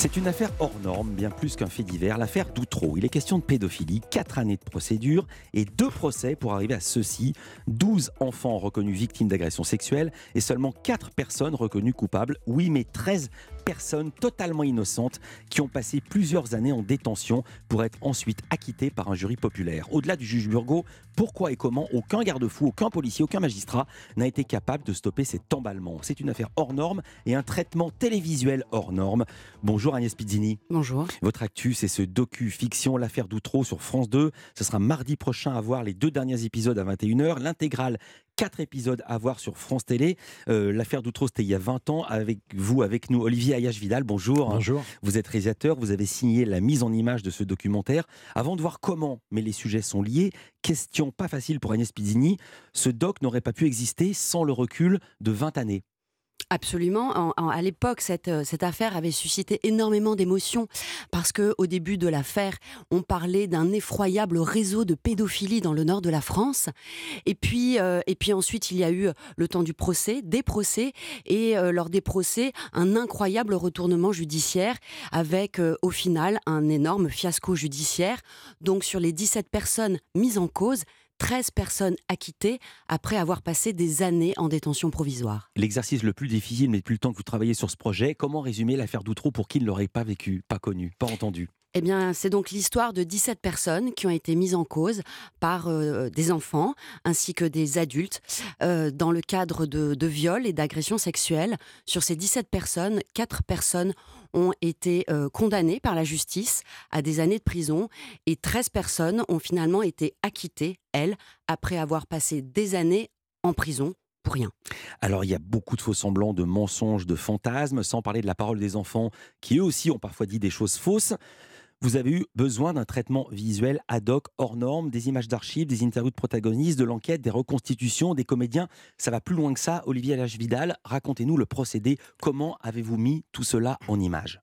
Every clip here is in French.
C'est une affaire hors norme, bien plus qu'un fait divers, l'affaire d'Outreau. Il est question de pédophilie, 4 années de procédure et deux procès pour arriver à ceci. 12 enfants reconnus victimes d'agressions sexuelles et seulement 4 personnes reconnues coupables. Oui, mais 13 personnes totalement innocentes qui ont passé plusieurs années en détention pour être ensuite acquittées par un jury populaire. Au-delà du juge Burgot, pourquoi et comment aucun garde-fou, aucun policier, aucun magistrat n'a été capable de stopper cet emballement? C'est une affaire hors norme et un traitement télévisuel hors norme. Bonjour Agnès Pizzini. Bonjour. Votre actu, c'est ce docu-fiction L'affaire d'Outreau sur France 2. Ce sera mardi prochain à voir les deux derniers épisodes à 21h. L'intégrale quatre épisodes à voir sur France Télé. Euh, l'affaire d'Outreau, c'était il y a 20 ans. Avec vous, avec nous, Olivier Ayache-Vidal, bonjour. Bonjour. Vous êtes réalisateur, vous avez signé la mise en image de ce documentaire. Avant de voir comment, mais les sujets sont liés, question pas facile pour Agnès Pizzini, ce doc n'aurait pas pu exister sans le recul de 20 années. Absolument. à l'époque, cette, euh, cette affaire avait suscité énormément d'émotions parce que au début de l'affaire, on parlait d'un effroyable réseau de pédophilie dans le nord de la France. Et puis, euh, et puis ensuite, il y a eu le temps du procès, des procès, et euh, lors des procès, un incroyable retournement judiciaire avec au final un énorme fiasco judiciaire. Donc sur les 17 personnes mises en cause, 13 personnes acquittées après avoir passé des années en détention provisoire. L'exercice le plus difficile, mais depuis le temps que vous travaillez sur ce projet, comment résumer l'affaire d'Outreau pour qui ne l'aurait pas vécu, pas connu, pas entendu? Eh bien, c'est donc l'histoire de 17 personnes qui ont été mises en cause par euh, des enfants ainsi que des adultes euh, dans le cadre de, viols et d'agressions sexuelles. Sur ces 17 personnes, 4 personnes ont été euh, condamnées par la justice à des années de prison et 13 personnes ont finalement été acquittées, elles, après avoir passé des années en prison pour rien. Alors il y a beaucoup de faux semblants, de mensonges, de fantasmes, sans parler de la parole des enfants qui eux aussi ont parfois dit des choses fausses vous avez eu besoin d'un traitement visuel ad hoc, hors norme, des images d'archives, des interviews de protagonistes, de l'enquête, des reconstitutions, des comédiens. Ça va plus loin que ça. Olivier Alage-Vidal, racontez-nous le procédé. Comment avez-vous mis tout cela en images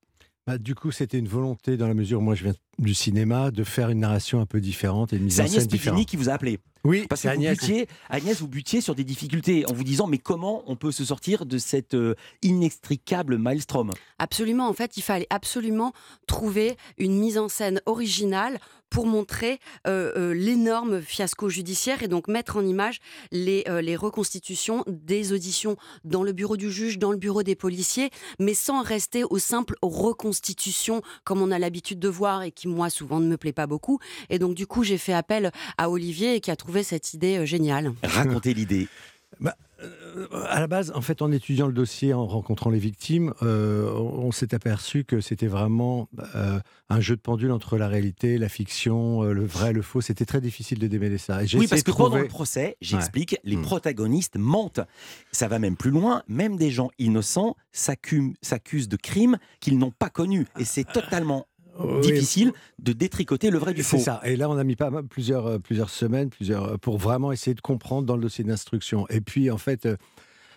bah, du coup, c'était une volonté, dans la mesure où moi je viens du cinéma, de faire une narration un peu différente et une mise en scène différente. Qui vous a appelé oui, parce que Agnès. Vous butiez, Agnès, vous butiez sur des difficultés en vous disant mais comment on peut se sortir de cette euh, inextricable maelstrom? Absolument, en fait, il fallait absolument trouver une mise en scène originale pour montrer euh, euh, l'énorme fiasco judiciaire et donc mettre en image les, les reconstitutions des auditions dans le bureau du juge, dans le bureau des policiers, mais sans rester aux simples reconstitutions comme on a l'habitude de voir et qui moi souvent ne me plaît pas beaucoup. Et donc du coup j'ai fait appel à Olivier qui a trouvé cette idée euh, géniale. Racontez l'idée. Bah, euh, à la base, en fait, en étudiant le dossier, en rencontrant les victimes, euh, on s'est aperçu que c'était vraiment un jeu de pendule entre la réalité, la fiction, le vrai, le faux. C'était très difficile de démêler ça. oui, parce que pendant le procès, j'explique, les hmm. protagonistes mentent. Ça va même plus loin. Même des gens innocents s'accusent de crimes qu'ils n'ont pas connus. Et c'est totalement difficile de détricoter le vrai du faux. C'est ça. Et là, on a mis pas plusieurs, euh, plusieurs semaines plusieurs, euh, pour vraiment essayer de comprendre dans le dossier d'instruction. Et puis, en fait, euh,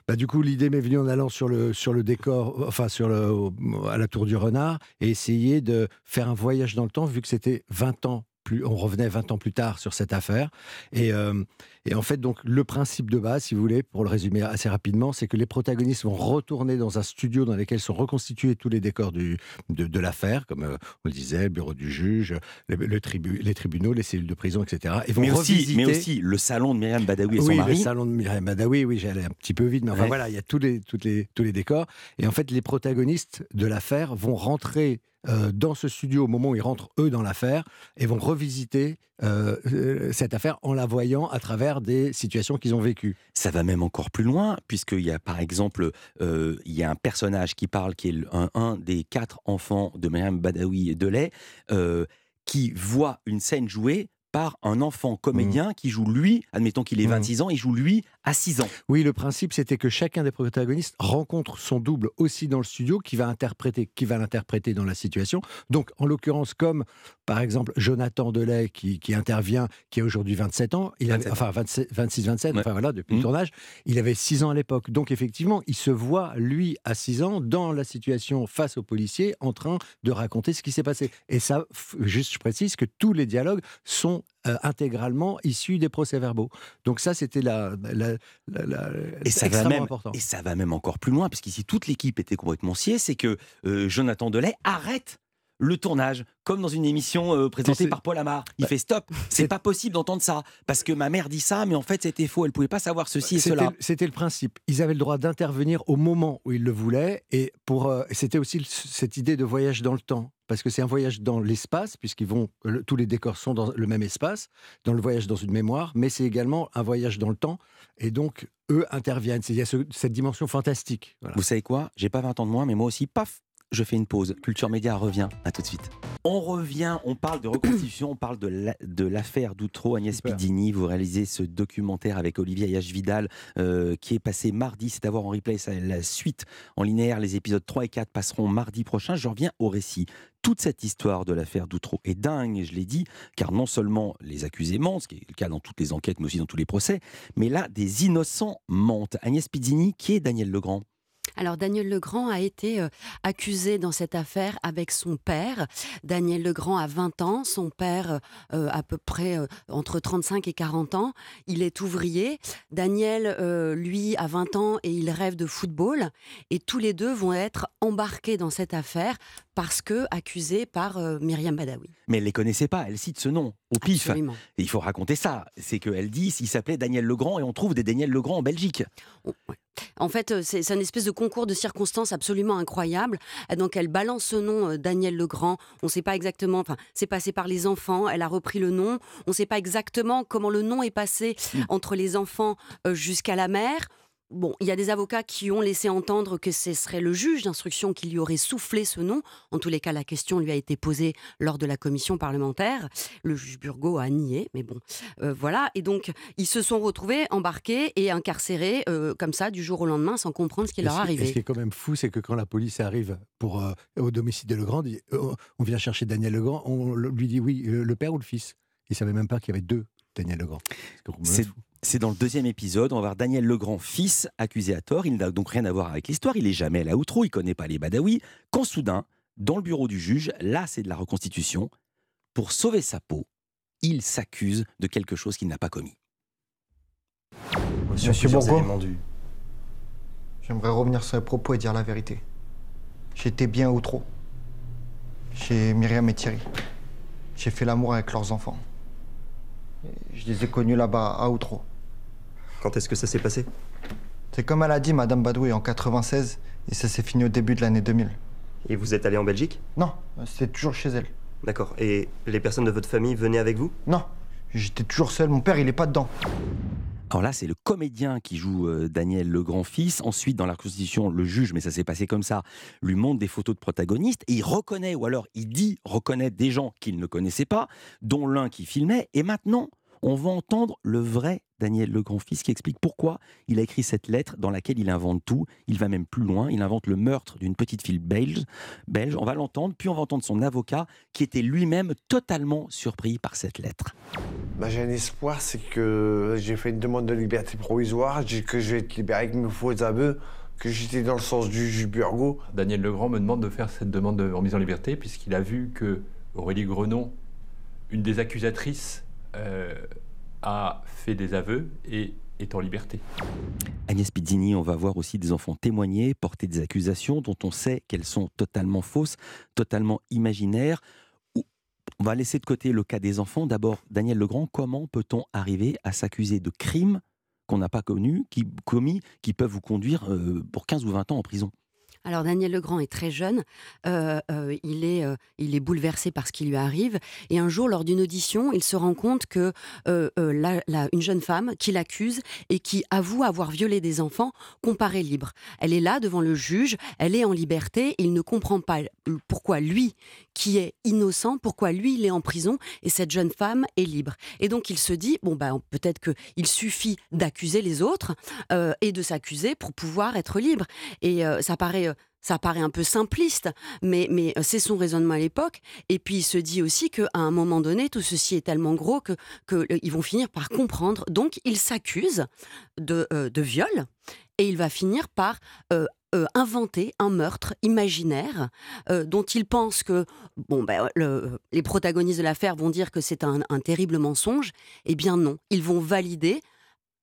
bah, du coup, l'idée m'est venue en allant sur le, sur le décor, enfin, sur le, à la Tour du Renard, et essayer de faire un voyage dans le temps, vu que c'était 20 ans on revenait 20 ans plus tard sur cette affaire. Euh, et, en fait, donc, le principe de base, si vous voulez, pour le résumer assez rapidement, c'est que les protagonistes vont retourner dans un studio dans lequel sont reconstitués tous les décors du, de, l'affaire, comme euh, on le disait, le bureau du juge, le, les tribunaux, les cellules de prison, etc. Et vont mais, aussi, mais aussi le salon de Myriam Badawi et son mari. Oui, le salon de Myriam Badawi, oui, j'allais un petit peu vite, mais enfin voilà, il y a tous les, toutes les, tous les décors. Et en fait, les protagonistes de l'affaire vont rentrer euh, dans ce studio au moment où ils rentrent eux dans l'affaire et vont revisiter euh, euh, cette affaire en la voyant à travers des situations qu'ils ont vécues. Ça va même encore plus loin puisqu'il y a par exemple il y a un personnage qui parle qui est un, des quatre enfants de Myriam Badawi Delay qui voit une scène jouée par un enfant comédien mmh. qui joue lui, admettons qu'il ait 26 mmh. ans, il joue lui à 6 ans. Oui, le principe c'était que chacun des protagonistes rencontre son double aussi dans le studio qui va interpréter, qui va l'interpréter dans la situation. Donc en l'occurrence comme par exemple Jonathan Delay qui, intervient, qui a aujourd'hui 27 ans, il avait, enfin 26-27, enfin voilà, depuis le mmh. tournage, il avait 6 ans à l'époque. Donc effectivement, il se voit lui à 6 ans dans la situation face aux policiers en train de raconter ce qui s'est passé. Et ça, juste je précise que tous les dialogues sont sont intégralement issus des procès-verbaux. Donc ça, c'était la, et ça va même, important. Et ça va même encore plus loin, puisqu'ici toute l'équipe était complètement sciée, c'est que Jonathan Delay arrête le tournage, comme dans une émission euh, présentée par Paul Amar. Il bah, fait stop, c'est pas possible d'entendre ça, parce que ma mère dit ça, mais en fait c'était faux, elle pouvait pas savoir ceci et cela. C'était le principe. Ils avaient le droit d'intervenir au moment où ils le voulaient, et pour euh, c'était aussi cette idée de voyage dans le temps, parce que c'est un voyage dans l'espace, puisqu'ils vont, tous les décors sont dans le même espace, dans le voyage dans une mémoire, mais c'est également un voyage dans le temps, et donc eux interviennent. Il y a cette dimension fantastique. Vous savez quoi? J'ai pas 20 ans de moins, mais moi aussi, paf, je fais une pause. Culture Média revient. À tout de suite. On revient, on parle de reconstitution, on parle de l'affaire d'Outreau. Agnès Pidini, vous réalisez ce documentaire avec Olivier Ayache Vidal euh, qui est passé mardi. C'est à voir en replay la suite en linéaire. Les épisodes 3 et 4 passeront mardi prochain. Je reviens au récit. Toute cette histoire de l'affaire d'Outreau est dingue, je l'ai dit, car non seulement les accusés mentent, ce qui est le cas dans toutes les enquêtes, mais aussi dans tous les procès, mais là, des innocents mentent. Agnès Pidini, qui est Daniel Legrand? Alors Daniel Legrand a été euh, accusé dans cette affaire avec son père. Daniel Legrand a 20 ans, son père euh, à peu près euh, entre 35 et 40 ans. Il est ouvrier. Daniel, lui, a 20 ans et il rêve de football. Et tous les deux vont être embarqués dans cette affaire parce que accusés par Myriam Badawi. Mais elle ne les connaissait pas, elle cite ce nom au pif. Et il faut raconter ça. C'est qu'elle dit s'il s'appelait Daniel Legrand et on trouve des Daniel Legrand en Belgique. Oh, en fait, euh, c'est un espèce de concours de circonstances absolument incroyable. Donc, elle balance ce nom, euh, Daniel Legrand. On ne sait pas exactement. Enfin, c'est passé par les enfants. Elle a repris le nom. On ne sait pas exactement comment le nom est passé mm. entre les enfants euh, jusqu'à la mère. Bon, il y a des avocats qui ont laissé entendre que ce serait le juge d'instruction qui lui aurait soufflé ce nom. En tous les cas, la question lui a été posée lors de la commission parlementaire. Le juge Burgot a nié, mais bon, euh, voilà. Et donc, ils se sont retrouvés embarqués et incarcérés euh, comme ça du jour au lendemain sans comprendre ce qui leur arrivait. ce qui est quand même fou, c'est que quand la police arrive pour, euh, au domicile de Legrand, on vient chercher Daniel Legrand, on lui dit oui, le père ou le fils. Il savait même pas qu'il y avait deux Daniel Legrand. C'est dans le deuxième épisode, on va voir Daniel Legrand, fils, accusé à tort. Il n'a donc rien à voir avec l'histoire, il est jamais là outro, il connaît pas les Badawi. Quand soudain, dans le bureau du juge, là c'est de la reconstitution, pour sauver sa peau, il s'accuse de quelque chose qu'il n'a pas commis. Monsieur Bourgo, j'aimerais revenir sur les propos et dire la vérité. J'étais bien ou trop chez Myriam et Thierry. J'ai fait l'amour avec leurs enfants. Je les ai connus là-bas, à Outreau. Quand est-ce que ça s'est passé C'est comme elle a dit, Madame Badoué, en 96, et ça s'est fini au début de l'année 2000. Et vous êtes allé en Belgique Non, c'était toujours chez elle. D'accord. Et les personnes de votre famille venaient avec vous Non, j'étais toujours seul. Mon père, il est pas dedans. Alors là, c'est le comédien qui joue euh, Daniel le grand-fils. Ensuite, dans la constitution, le juge, mais ça s'est passé comme ça, lui montre des photos de protagonistes et il reconnaît, ou alors il dit reconnaître des gens qu'il ne connaissait pas, dont l'un qui filmait. Et maintenant, on va entendre le vrai Daniel le grand-fils qui explique pourquoi il a écrit cette lettre dans laquelle il invente tout. Il va même plus loin, il invente le meurtre d'une petite fille belge. belge. On va l'entendre, puis on va entendre son avocat qui était lui-même totalement surpris par cette lettre. Bah, j'ai un espoir, c'est que j'ai fait une demande de liberté provisoire, que je vais être libéré avec mes faux aveux, que j'étais dans le sens du juge Burgot. Daniel Legrand me demande de faire cette demande de remise en liberté puisqu'il a vu que Aurélie Grenon, une des accusatrices, euh, a fait des aveux et est en liberté. Agnès Pizzini, on va voir aussi des enfants témoigner, porter des accusations dont on sait qu'elles sont totalement fausses, totalement imaginaires. On va laisser de côté le cas des enfants. D'abord, Daniel Legrand, comment peut-on arriver à s'accuser de crimes qu'on n'a pas connus, qui, commis, qui peuvent vous conduire euh, pour 15 ou 20 ans en prison? Alors Daniel Legrand est très jeune, euh, euh, il, est, euh, il est bouleversé par ce qui lui arrive, et un jour lors d'une audition, il se rend compte que une jeune femme qui l'accuse et qui avoue avoir violé des enfants comparaît libre. Elle est là devant le juge, elle est en liberté, il ne comprend pas pourquoi lui, qui est innocent, pourquoi lui il est en prison et cette jeune femme est libre. Et donc il se dit bon ben peut-être qu'il suffit d'accuser les autres et de s'accuser pour pouvoir être libre. Et ça paraît ça paraît un peu simpliste, mais, mais euh, c'est son raisonnement à l'époque. Et puis il se dit aussi qu'à un moment donné, tout ceci est tellement gros que, que euh, vont finir par comprendre. Donc il s'accuse de, euh, de viol et il va finir par inventer un meurtre imaginaire dont il pense que bon, ben, le- les protagonistes de l'affaire vont dire que c'est un terrible mensonge. Eh bien non, ils vont valider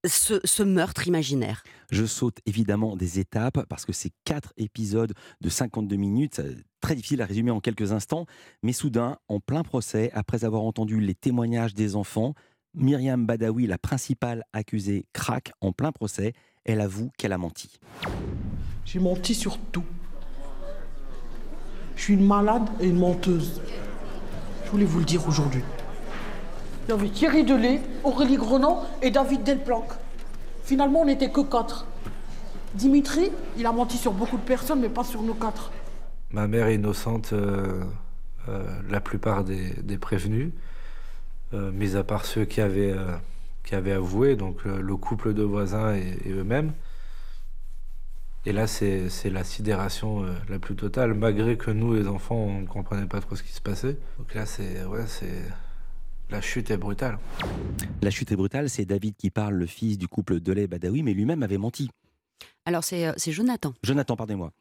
ce, ce meurtre imaginaire. Je saute évidemment des étapes parce que c'est quatre épisodes de 52 minutes, euh, très difficile à résumer en quelques instants. Mais soudain, en plein procès, après avoir entendu les témoignages des enfants, Myriam Badawi, la principale accusée, craque en plein procès. Elle avoue qu'elle a menti. J'ai menti sur tout. Je suis une malade et une menteuse. Je voulais vous le dire aujourd'hui. Il y avait Thierry Delay, Aurélie Grenon et David Delplanque. Finalement, on n'était que quatre. Dimitri, il a menti sur beaucoup de personnes, mais pas sur nous quatre. Ma mère innocente, euh, euh, la plupart des, prévenus, euh, mis à part ceux qui avaient, avoué, donc le couple de voisins et, eux-mêmes. Et là, c'est la sidération la plus totale, malgré que nous, les enfants, on ne comprenait pas trop ce qui se passait. Donc là, c'est la chute est brutale. La chute est brutale, c'est David qui parle, le fils du couple Delay Badawi, mais lui-même avait menti. Alors c'est euh, Jonathan. Jonathan, pardonnez-moi.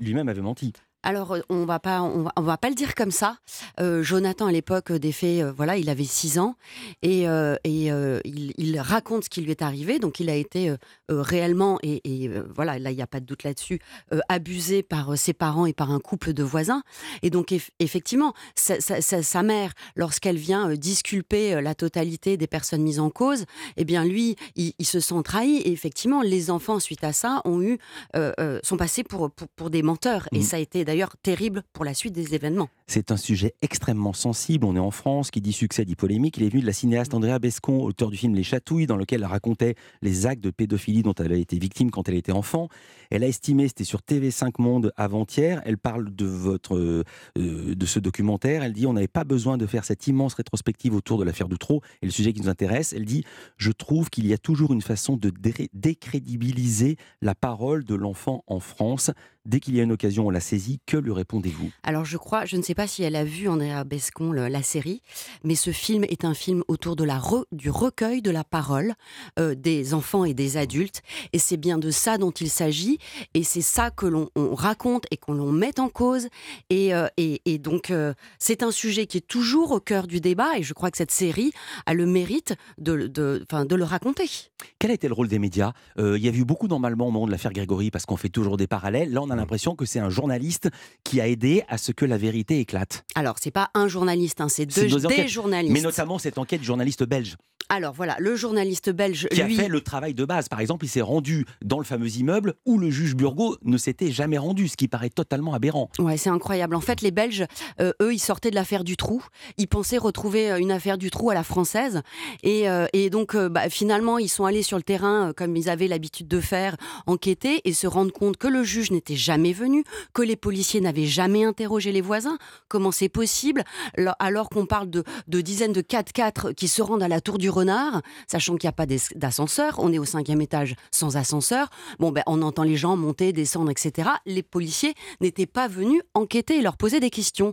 Lui-même avait menti. Alors, euh, on va pas, on va, on va pas le dire comme ça. Euh, Jonathan, à l'époque des faits, euh, voilà, il avait 6 ans et, euh, et euh, il, il raconte ce qui lui est arrivé. Donc, il a été euh, euh, réellement, et, et, euh, voilà, là, il n'y a pas de doute là-dessus, euh, abusé par euh, ses parents et par un couple de voisins. Et donc, eff- effectivement, sa, sa- sa- sa mère, lorsqu'elle vient euh, disculper euh, la totalité des personnes mises en cause, eh bien, lui, il, il se sent trahi. Et effectivement, les enfants, suite à ça, ont eu, euh, euh, sont passés pour, pour, pour des menteurs. Et Mhm. ça a été d'ailleurs terrible pour la suite des événements. C'est un sujet extrêmement sensible. On est en France, qui dit succès dit polémique. Il est venu de la cinéaste Andrea Bescon, auteur du film Les Chatouilles, dans lequel elle racontait les actes de pédophilie dont elle a été victime quand elle était enfant. Elle a estimé, c'était sur TV5 Monde avant-hier, elle parle de, votre, euh, euh, de ce documentaire. Elle dit on n'avait pas besoin de faire cette immense rétrospective autour de l'affaire Doutreau et le sujet qui nous intéresse. Elle dit je trouve qu'il y a toujours une façon de dé- décrédibiliser la parole de l'enfant en France. Dès qu'il y a une occasion, on la saisit. Que lui répondez-vous? Alors je crois, je ne sais pas si elle a vu Andrea Bescon le- la série, mais ce film est un film autour de la re- du recueil de la parole euh, des enfants et des adultes, et c'est bien de ça dont il s'agit, et c'est ça que l'on on raconte et qu'on l'on met en cause, et, euh, et, et donc euh, c'est un sujet qui est toujours au cœur du débat, et je crois que cette série a le mérite de, de, de le raconter. Quel a été le rôle des médias? Il y a eu beaucoup d'emballements au moment de l'affaire Grégory parce qu'on fait toujours des parallèles. Là, on a l'impression que c'est un journaliste qui a aidé à ce que la vérité éclate. Alors c'est pas un journaliste, hein, c'est deux, des journalistes. Mais notamment cette enquête du journaliste belge Alors voilà, le journaliste belge, qui lui, a fait le travail de base. Par exemple, il s'est rendu dans le fameux immeuble où le juge Burgot ne s'était jamais rendu, ce qui paraît totalement aberrant. Ouais, c'est incroyable. En fait, les Belges, euh, eux, ils sortaient de l'affaire du trou. Ils pensaient retrouver euh, une affaire du trou à la française. Et, euh, et donc, euh, bah, finalement, ils sont allés sur le terrain, comme ils avaient l'habitude de faire, enquêter et se rendre compte que le juge n'était jamais venu, que les policiers n'avaient jamais interrogé les voisins. Comment c'est possible? Lo- alors qu'on parle de, de dizaines de 4x4 qui se rendent à la tour du renard, sachant qu'il n'y a pas d'ascenseur, on est au cinquième étage sans ascenseur. Bon, ben, on entend les gens monter, descendre, etc. Les policiers n'étaient pas venus enquêter et leur poser des questions.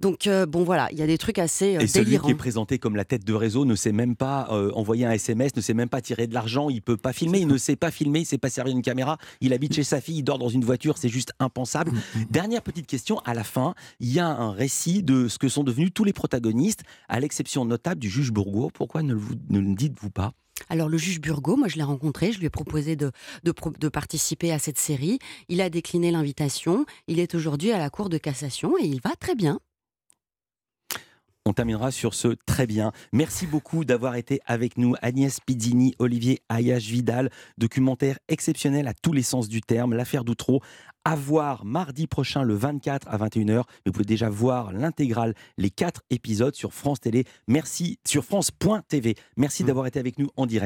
Donc, euh, bon, voilà, il y a des trucs assez euh, Et celui délirants. qui est présenté comme la tête de réseau ne sait même pas euh, envoyer un SMS, ne sait même pas tirer de l'argent, il peut pas filmer, il ne sait pas filmer, il sait pas servir une caméra, il habite chez sa fille, il dort dans une voiture, c'est juste impensable. Dernière petite question, à la fin, il y a un récit de ce que sont devenus tous les protagonistes, à l'exception notable du juge Bourgois. Pourquoi ne le, vous- ne le dites-vous pas? Alors, le juge Burgot, moi, je l'ai rencontré, je lui ai proposé de, de, pro- de participer à cette série. Il a décliné l'invitation. Il est aujourd'hui à la Cour de cassation et il va très bien. On terminera sur ce très bien. Merci beaucoup d'avoir été avec nous. Agnès Pizzini, Olivier Ayache Vidal, documentaire exceptionnel à tous les sens du terme, l'affaire Doutreau. À voir mardi prochain, le 24 à 21h. Mais vous pouvez déjà voir l'intégrale, les quatre épisodes sur France Télé. Merci, sur France.tv. Merci d'avoir été avec nous en direct.